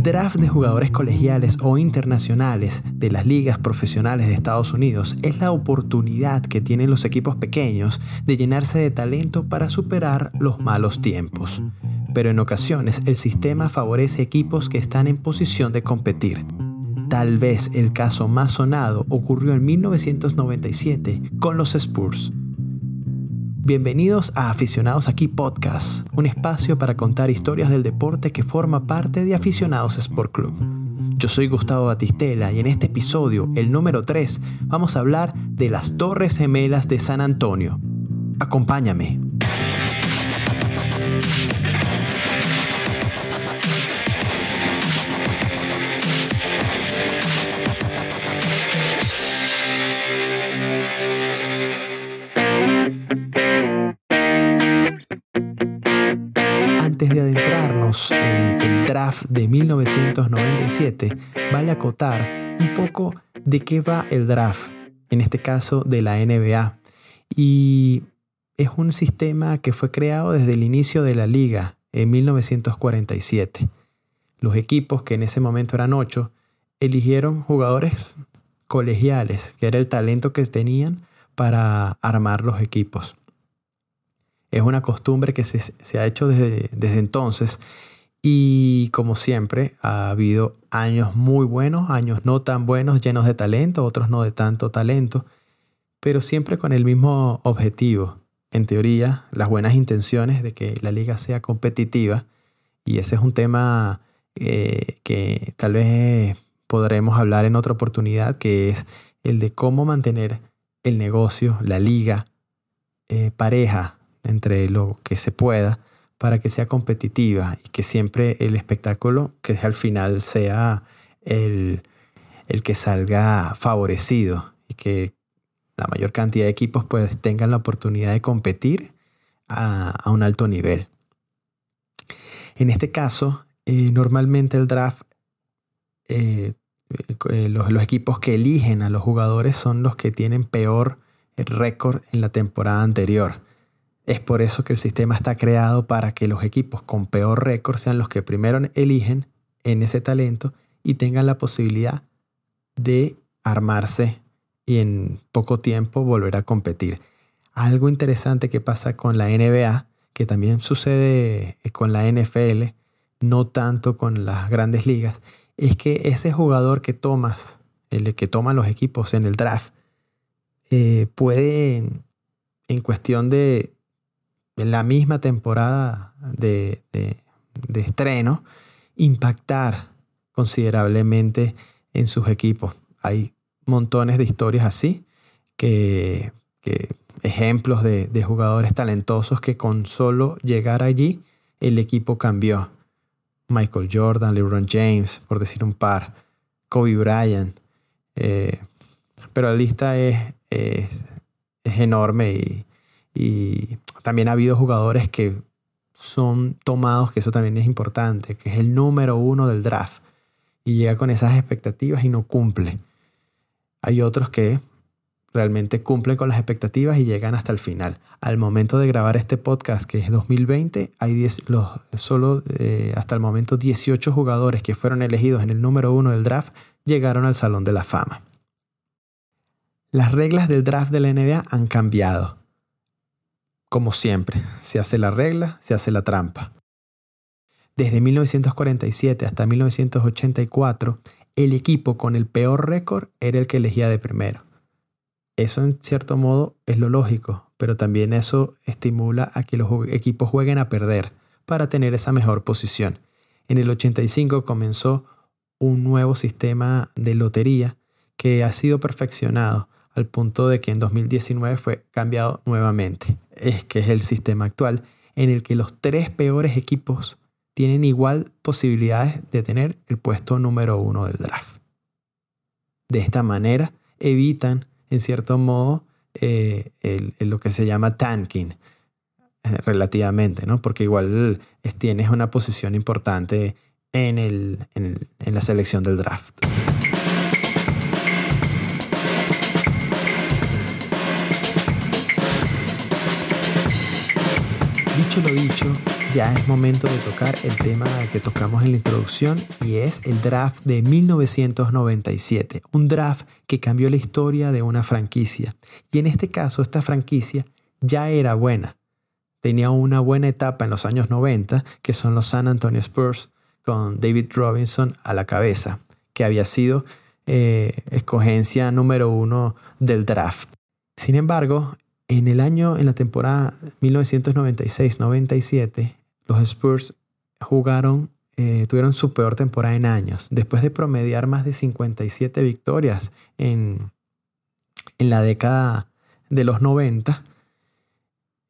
El draft de jugadores colegiales o internacionales de las ligas profesionales de Estados Unidos es la oportunidad que tienen los equipos pequeños de llenarse de talento para superar los malos tiempos. Pero en ocasiones el sistema favorece equipos que están en posición de competir. Tal vez el caso más sonado ocurrió en 1997 con los Spurs. Bienvenidos a Aficionados Aquí Podcast, un espacio para contar historias del deporte que forma parte de Aficionados Sport Club. Yo soy Gustavo Batistela y en este episodio, el número 3, vamos a hablar de las Torres Gemelas de San Antonio. Acompáñame. De 1997, vale acotar un poco de qué va el draft, en este caso de la NBA. Y es un sistema que fue creado desde el inicio de la liga en 1947. Los equipos, que en ese momento eran ocho, eligieron jugadores colegiales, que era el talento que tenían para armar los equipos. Es una costumbre que se, ha hecho desde entonces y como siempre ha habido años muy buenos, años no tan buenos, llenos de talento, otros no de tanto talento, pero siempre con el mismo objetivo. En teoría, las buenas intenciones de que la liga sea competitiva y ese es un tema eh, que tal vez podremos hablar en otra oportunidad, que es el de cómo mantener el negocio, la liga, eh, pareja, entre lo que se pueda para que sea competitiva y que siempre el espectáculo, que al final sea el, que salga favorecido y que la mayor cantidad de equipos pues tengan la oportunidad de competir a, un alto nivel. En este caso, eh, normalmente el draft, eh, eh, los, los, equipos que eligen a los jugadores son los que tienen peor récord en la temporada anterior. Es por eso que el sistema está creado para que los equipos con peor récord sean los que primero eligen en ese talento y tengan la posibilidad de armarse y en poco tiempo volver a competir. Algo interesante que pasa con la NBA, que también sucede con la NFL, no tanto con las grandes ligas, es que ese jugador que tomas, el que toman los equipos en el draft, eh, puede en cuestión de en la misma temporada de, estreno impactar considerablemente en sus equipos. Hay montones de historias así, que, ejemplos de, de, jugadores talentosos que con solo llegar allí el equipo cambió. Michael Jordan, LeBron James, por decir un par, Kobe Bryant. Eh, pero la lista es, es, es enorme y también ha habido jugadores que son tomados, que eso también es importante, que es el número uno del draft y llega con esas expectativas y no cumple. Hay otros que realmente cumplen con las expectativas y llegan hasta el final. Al momento de grabar este podcast, que es 2020, hay los, solo eh, hasta el momento 18 jugadores que fueron elegidos en el número uno del draft llegaron al Salón de la Fama. Las reglas del draft de la NBA han cambiado. Como siempre, se hace la regla, se hace la trampa. Desde 1947 hasta 1984, el equipo con el peor récord era el que elegía de primero. Eso en cierto modo es lo lógico, pero también eso estimula a que los equipos jueguen a perder para tener esa mejor posición. En el 85 comenzó un nuevo sistema de lotería que ha sido perfeccionado al punto de que en 2019 fue cambiado nuevamente. Es que es el sistema actual en el que los tres peores equipos tienen igual posibilidades de tener el puesto número uno del draft. De esta manera evitan, en cierto modo, eh, lo que se llama tanking, eh, relativamente, ¿no? Porque igual tienes una posición importante en, en la selección del draft. Dicho lo dicho, ya es momento de tocar el tema que tocamos en la introducción y es el draft de 1997, un draft que cambió la historia de una franquicia. Y en este caso esta franquicia ya era buena. Tenía una buena etapa en los años 90, que son los San Antonio Spurs, con David Robinson a la cabeza, que había sido eh, escogencia número uno del draft. Sin embargo, en el año, en la temporada 1996-97, los Spurs jugaron, eh, tuvieron su peor temporada en años, después de promediar más de 57 victorias en, en la década de los 90.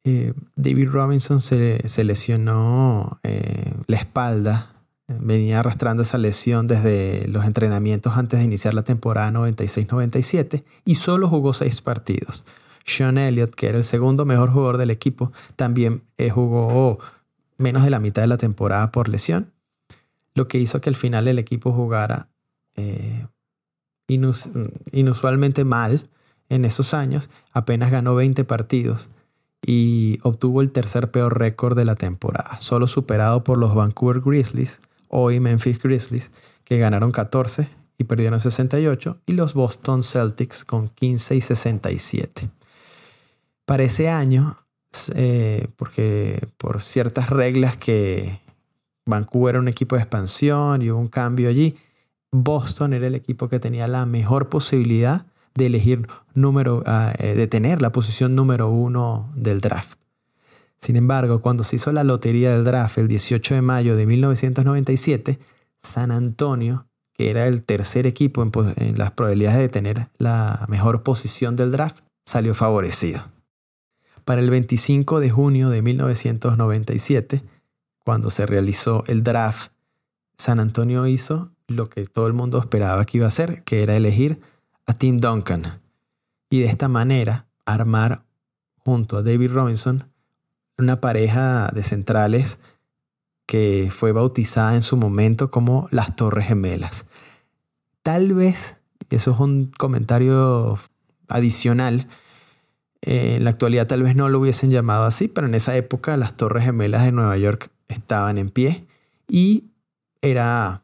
Eh, David Robinson se, lesionó eh, la espalda, venía arrastrando esa lesión desde los entrenamientos antes de iniciar la temporada 96-97 y solo jugó seis partidos. Sean Elliott, que era el segundo mejor jugador del equipo, también jugó menos de la mitad de la temporada por lesión, lo que hizo que al final el equipo jugara eh, inusualmente mal en esos años, apenas ganó 20 partidos y obtuvo el tercer peor récord de la temporada, solo superado por los Vancouver Grizzlies, hoy Memphis Grizzlies, que ganaron 14 y perdieron 68, y los Boston Celtics con 15 y 67. Para ese año, eh, porque por ciertas reglas que Vancouver era un equipo de expansión y hubo un cambio allí, Boston era el equipo que tenía la mejor posibilidad de elegir número, ah, eh, de tener la posición número uno del draft. Sin embargo, cuando se hizo la lotería del draft el 18 de mayo de 1997, San Antonio, que era el tercer equipo en las probabilidades de tener la mejor posición del draft, salió favorecido. Para el 25 de junio de 1997, cuando se realizó el draft, San Antonio hizo lo que todo el mundo esperaba que iba a hacer, que era elegir a Tim Duncan. Y de esta manera armar junto a David Robinson una pareja de centrales que fue bautizada en su momento como las Torres Gemelas. Tal vez, eso es un comentario adicional, eh, en la actualidad tal vez no lo hubiesen llamado así, pero en esa época las Torres Gemelas de Nueva York estaban en pie y era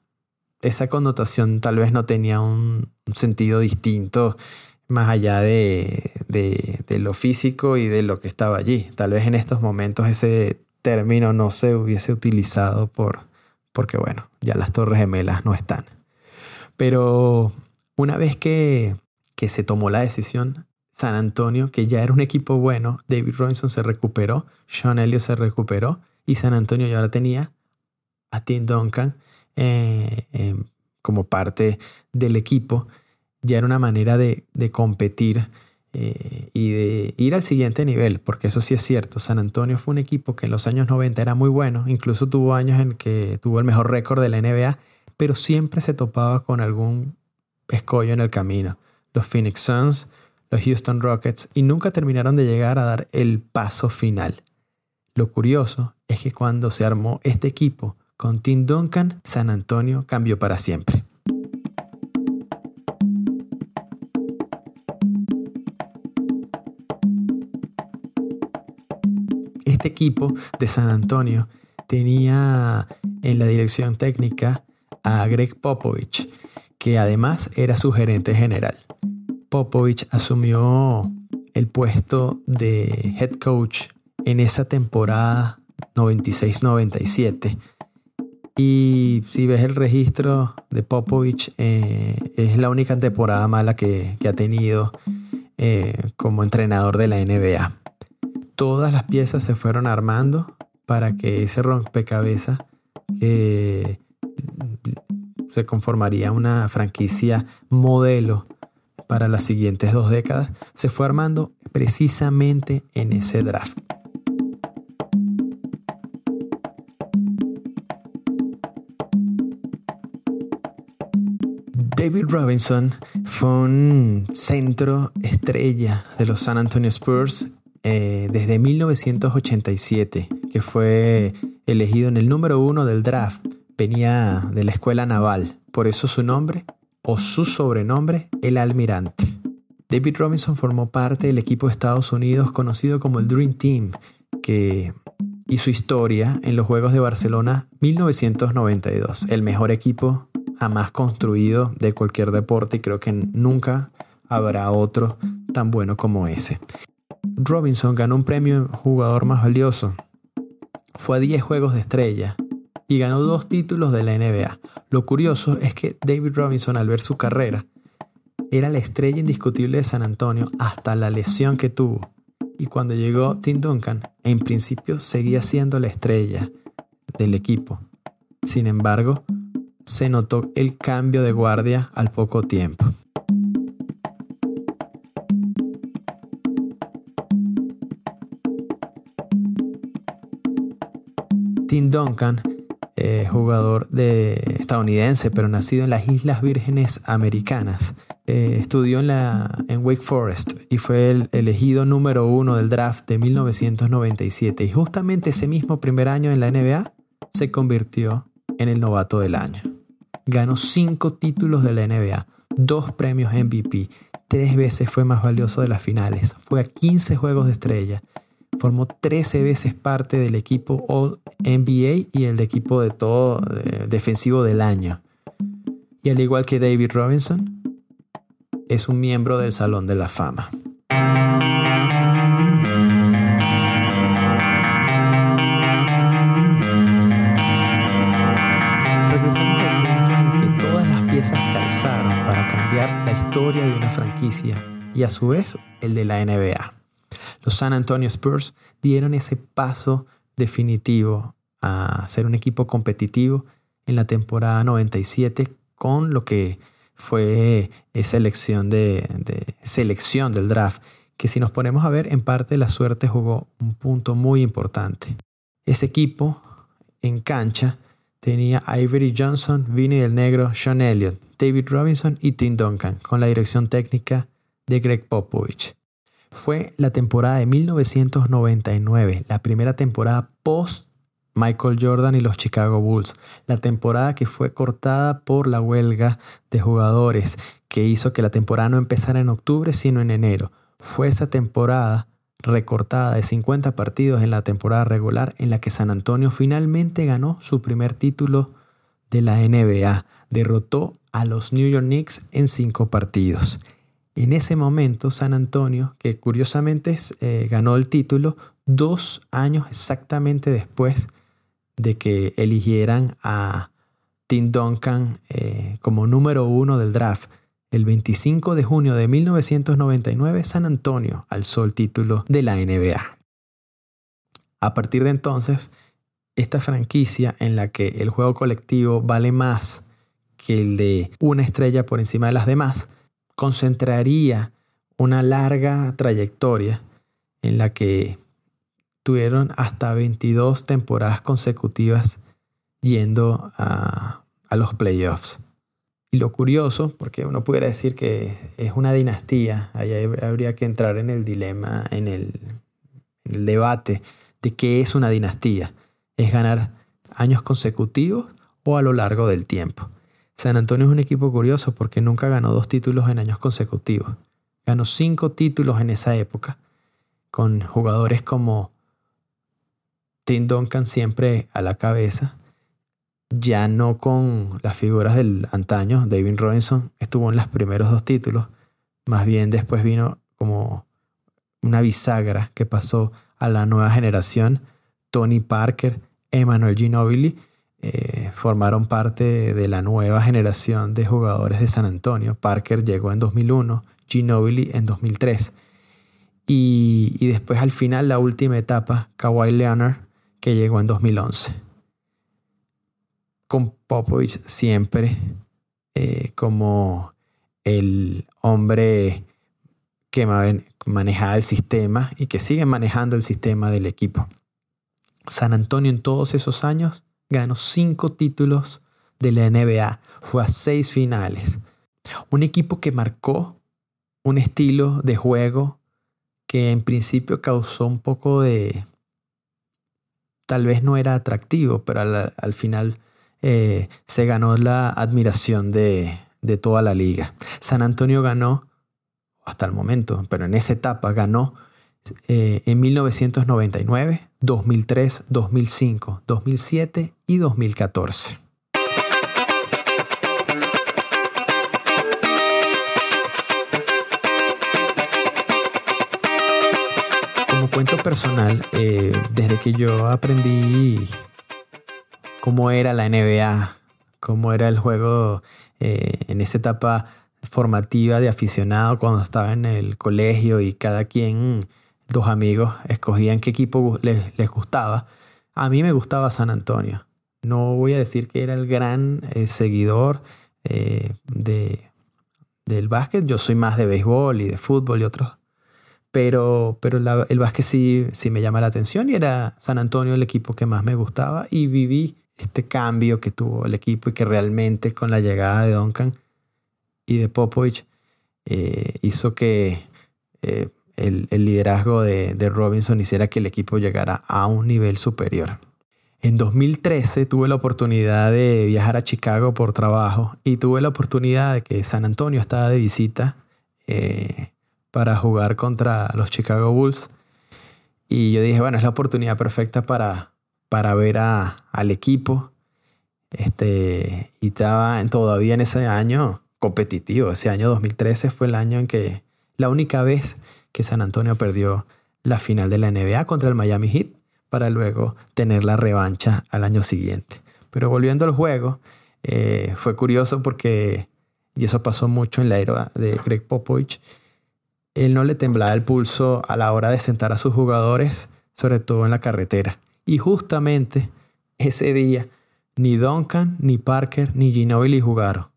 esa connotación tal vez no tenía un, sentido distinto más allá de, de, lo físico y de lo que estaba allí. Tal vez en estos momentos ese término no se hubiese utilizado por, porque bueno, ya las torres gemelas no están. Pero una vez que, que se tomó la decisión, San Antonio, que ya era un equipo bueno, David Robinson se recuperó, Sean Elliott se recuperó y San Antonio ya ahora tenía a Tim Duncan eh, eh, como parte del equipo. Ya era una manera de, competir eh, y de ir al siguiente nivel, porque eso sí es cierto. San Antonio fue un equipo que en los años 90 era muy bueno, incluso tuvo años en que tuvo el mejor récord de la NBA, pero siempre se topaba con algún escollo en el camino. Los Phoenix Suns los Houston Rockets y nunca terminaron de llegar a dar el paso final. Lo curioso es que cuando se armó este equipo con Tim Duncan, San Antonio cambió para siempre. Este equipo de San Antonio tenía en la dirección técnica a Greg Popovich, que además era su gerente general. Popovich asumió el puesto de head coach en esa temporada 96-97. Y si ves el registro de Popovich, eh, es la única temporada mala que, ha tenido eh, como entrenador de la NBA. Todas las piezas se fueron armando para que ese rompecabezas que se conformaría una franquicia modelo para las siguientes dos décadas se fue armando precisamente en ese draft. David Robinson fue un centro estrella de los San Antonio Spurs eh, desde 1987, que fue elegido en el número uno del draft. Venía de la escuela naval, por eso su nombre, o su sobrenombre, el almirante. David Robinson formó parte del equipo de Estados Unidos conocido como el Dream Team, que su historia en los Juegos de Barcelona 1992. El mejor equipo jamás construido de cualquier deporte y creo que nunca habrá otro tan bueno como ese. Robinson ganó un premio jugador más valioso. Fue a 10 Juegos de Estrella y ganó dos títulos de la NBA. Lo curioso es que David Robinson al ver su carrera era la estrella indiscutible de San Antonio hasta la lesión que tuvo. Y cuando llegó Tim Duncan, en principio seguía siendo la estrella del equipo. Sin embargo, se notó el cambio de guardia al poco tiempo. Tim Duncan eh, jugador de estadounidense, pero nacido en las Islas Vírgenes Americanas. Eh, estudió en, en Wake Forest y fue el elegido número uno del draft de 1997. Y justamente ese mismo primer año en la NBA se convirtió en el novato del año. Ganó cinco títulos de la NBA, dos premios MVP, tres veces fue más valioso de las finales, fue a 15 juegos de estrella Formó 13 veces parte del equipo All NBA y el equipo de todo defensivo del año. Y al igual que David Robinson, es un miembro del Salón de la Fama. Regresamos al punto en que todas las piezas calzaron para cambiar la historia de una franquicia y a su vez el de la NBA. Los San Antonio Spurs dieron ese paso definitivo a ser un equipo competitivo en la temporada 97 con lo que fue esa elección de, selección del draft, que si nos ponemos a ver, en parte la suerte jugó un punto muy importante. Ese equipo en cancha tenía Ivory Johnson, Vinny del Negro, Sean Elliott, David Robinson y Tim Duncan, con la dirección técnica de Greg Popovich fue la temporada de 1999, la primera temporada post Michael Jordan y los Chicago Bulls, la temporada que fue cortada por la huelga de jugadores que hizo que la temporada no empezara en octubre sino en enero. Fue esa temporada recortada de 50 partidos en la temporada regular en la que San Antonio finalmente ganó su primer título de la NBA. Derrotó a los New York Knicks en cinco partidos. En ese momento, San Antonio, que curiosamente eh, ganó el título dos años exactamente después de que eligieran a Tim Duncan eh, como número uno del draft. El 25 de junio de 1999, San Antonio alzó el título de la NBA. A partir de entonces, esta franquicia en la que el juego colectivo vale más que el de una estrella por encima de las demás, concentraría una larga trayectoria en la que tuvieron hasta 22 temporadas consecutivas yendo a, los playoffs. Y lo curioso, porque uno pudiera decir que es una dinastía, ahí habría que entrar en el dilema, en el, en el debate de qué es una dinastía. ¿Es ganar años consecutivos o a lo largo del tiempo? San Antonio es un equipo curioso porque nunca ganó dos títulos en años consecutivos. Ganó cinco títulos en esa época, con jugadores como Tim Duncan siempre a la cabeza, ya no con las figuras del antaño. David Robinson estuvo en los primeros dos títulos, más bien después vino como una bisagra que pasó a la nueva generación. Tony Parker, Emmanuel Ginobili eh, formaron parte de la nueva generación de jugadores de San Antonio. Parker llegó en 2001, Ginobili en 2003. Y, después al final, la última etapa, Kawhi Leonard, que llegó en 2011. Con Popovich siempre eh, como el hombre que manejaba el sistema y que sigue manejando el sistema del equipo. San Antonio en todos esos años ganó cinco títulos de la NBA, fue a seis finales. Un equipo que marcó un estilo de juego que en principio causó un poco de... Tal vez no era atractivo, pero al, final eh, se ganó la admiración de, de toda la liga. San Antonio ganó, hasta el momento, pero en esa etapa ganó eh, en 1999, 2003, 2005, 2007 y 2014. Como cuento personal, eh, desde que yo aprendí cómo era la NBA, cómo era el juego eh, en esa etapa formativa de aficionado cuando estaba en el colegio y cada quien, dos amigos, escogían qué equipo les, gustaba. A mí me gustaba San Antonio. No voy a decir que era el gran eh, seguidor eh, de, del básquet. Yo soy más de béisbol y de fútbol y otros. Pero, pero el básquet sí, sí me llama la atención y era San Antonio el equipo que más me gustaba y viví este cambio que tuvo el equipo y que realmente con la llegada de Duncan y de Popovich eh, hizo que el, liderazgo de, Robinson hiciera que el equipo llegara a un nivel superior. En 2013 tuve la oportunidad de viajar a Chicago por trabajo y tuve la oportunidad de que San Antonio estaba de visita eh, para jugar contra los Chicago Bulls. Y yo dije, bueno, es la oportunidad perfecta para, para ver al equipo. Este, y estaba todavía en ese año competitivo. Ese año 2013 fue el año en que la única vez que San Antonio perdió la final de la NBA contra el Miami Heat para luego tener la revancha al año siguiente. Pero volviendo al juego, eh, fue curioso porque, y eso pasó mucho en la era de Greg Popovich, él no le temblaba el pulso a la hora de sentar a sus jugadores, sobre todo en la carretera. Y justamente ese día, ni Duncan, ni Parker, ni Ginobili jugaron.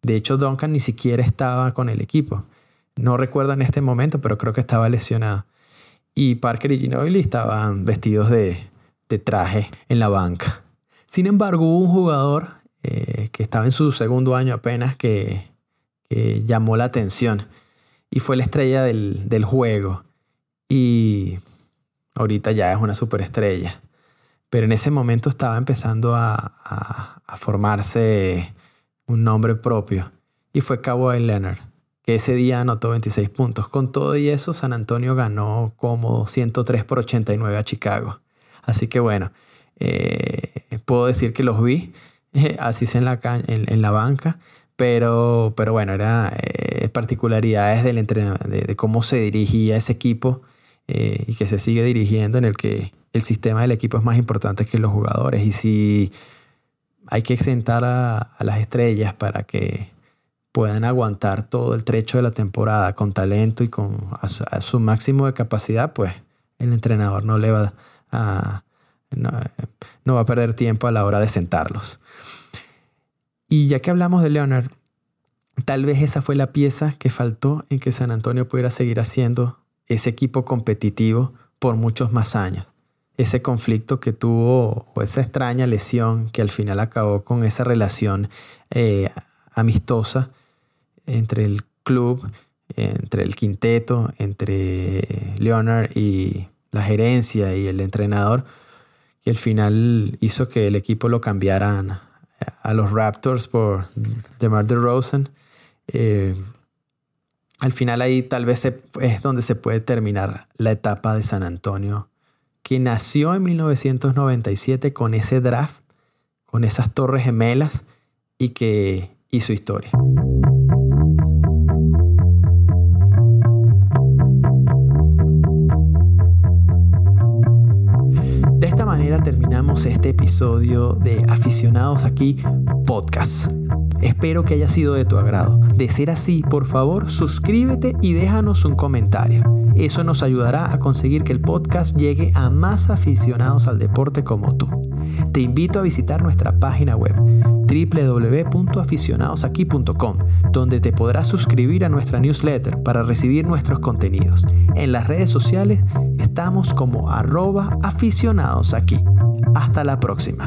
De hecho, Duncan ni siquiera estaba con el equipo. No recuerdo en este momento, pero creo que estaba lesionado. Y Parker y Ginobili estaban vestidos de, traje en la banca. Sin embargo, hubo un jugador eh, que estaba en su segundo año apenas que, llamó la atención y fue la estrella del, juego. Y ahorita ya es una superestrella. Pero en ese momento estaba empezando a, a formarse un nombre propio, y fue Kawhi Leonard, que ese día anotó 26 puntos. Con todo y eso, San Antonio ganó como 103 por 89 a Chicago. Así que bueno, eh, puedo decir que los vi, así en la, en, la banca, pero, pero bueno, era eh, particularidades del de, cómo se dirigía ese equipo eh, y que se sigue dirigiendo en el que el sistema del equipo es más importante que los jugadores. Y si hay que sentar a, las estrellas para que puedan aguantar todo el trecho de la temporada con talento y con su, máximo de capacidad, pues el entrenador no le va a, no, va a perder tiempo a la hora de sentarlos. Y ya que hablamos de Leonard, tal vez esa fue la pieza que faltó en que San Antonio pudiera seguir haciendo ese equipo competitivo por muchos más años ese conflicto que tuvo o esa extraña lesión que al final acabó con esa relación eh, amistosa entre el club, entre el quinteto, entre Leonard y la gerencia y el entrenador, que al final hizo que el equipo lo cambiaran a los Raptors por DeMar DeRozan. Eh, al final ahí tal vez es donde se puede terminar la etapa de San Antonio que nació en 1997 con ese draft, con esas torres gemelas y que hizo historia. Terminamos este episodio de Aficionados aquí podcast. Espero que haya sido de tu agrado. De ser así, por favor, suscríbete y déjanos un comentario. Eso nos ayudará a conseguir que el podcast llegue a más aficionados al deporte como tú. Te invito a visitar nuestra página web www.aficionadosaquí.com, donde te podrás suscribir a nuestra newsletter para recibir nuestros contenidos. En las redes sociales estamos como arroba aficionados aquí. Hasta la próxima.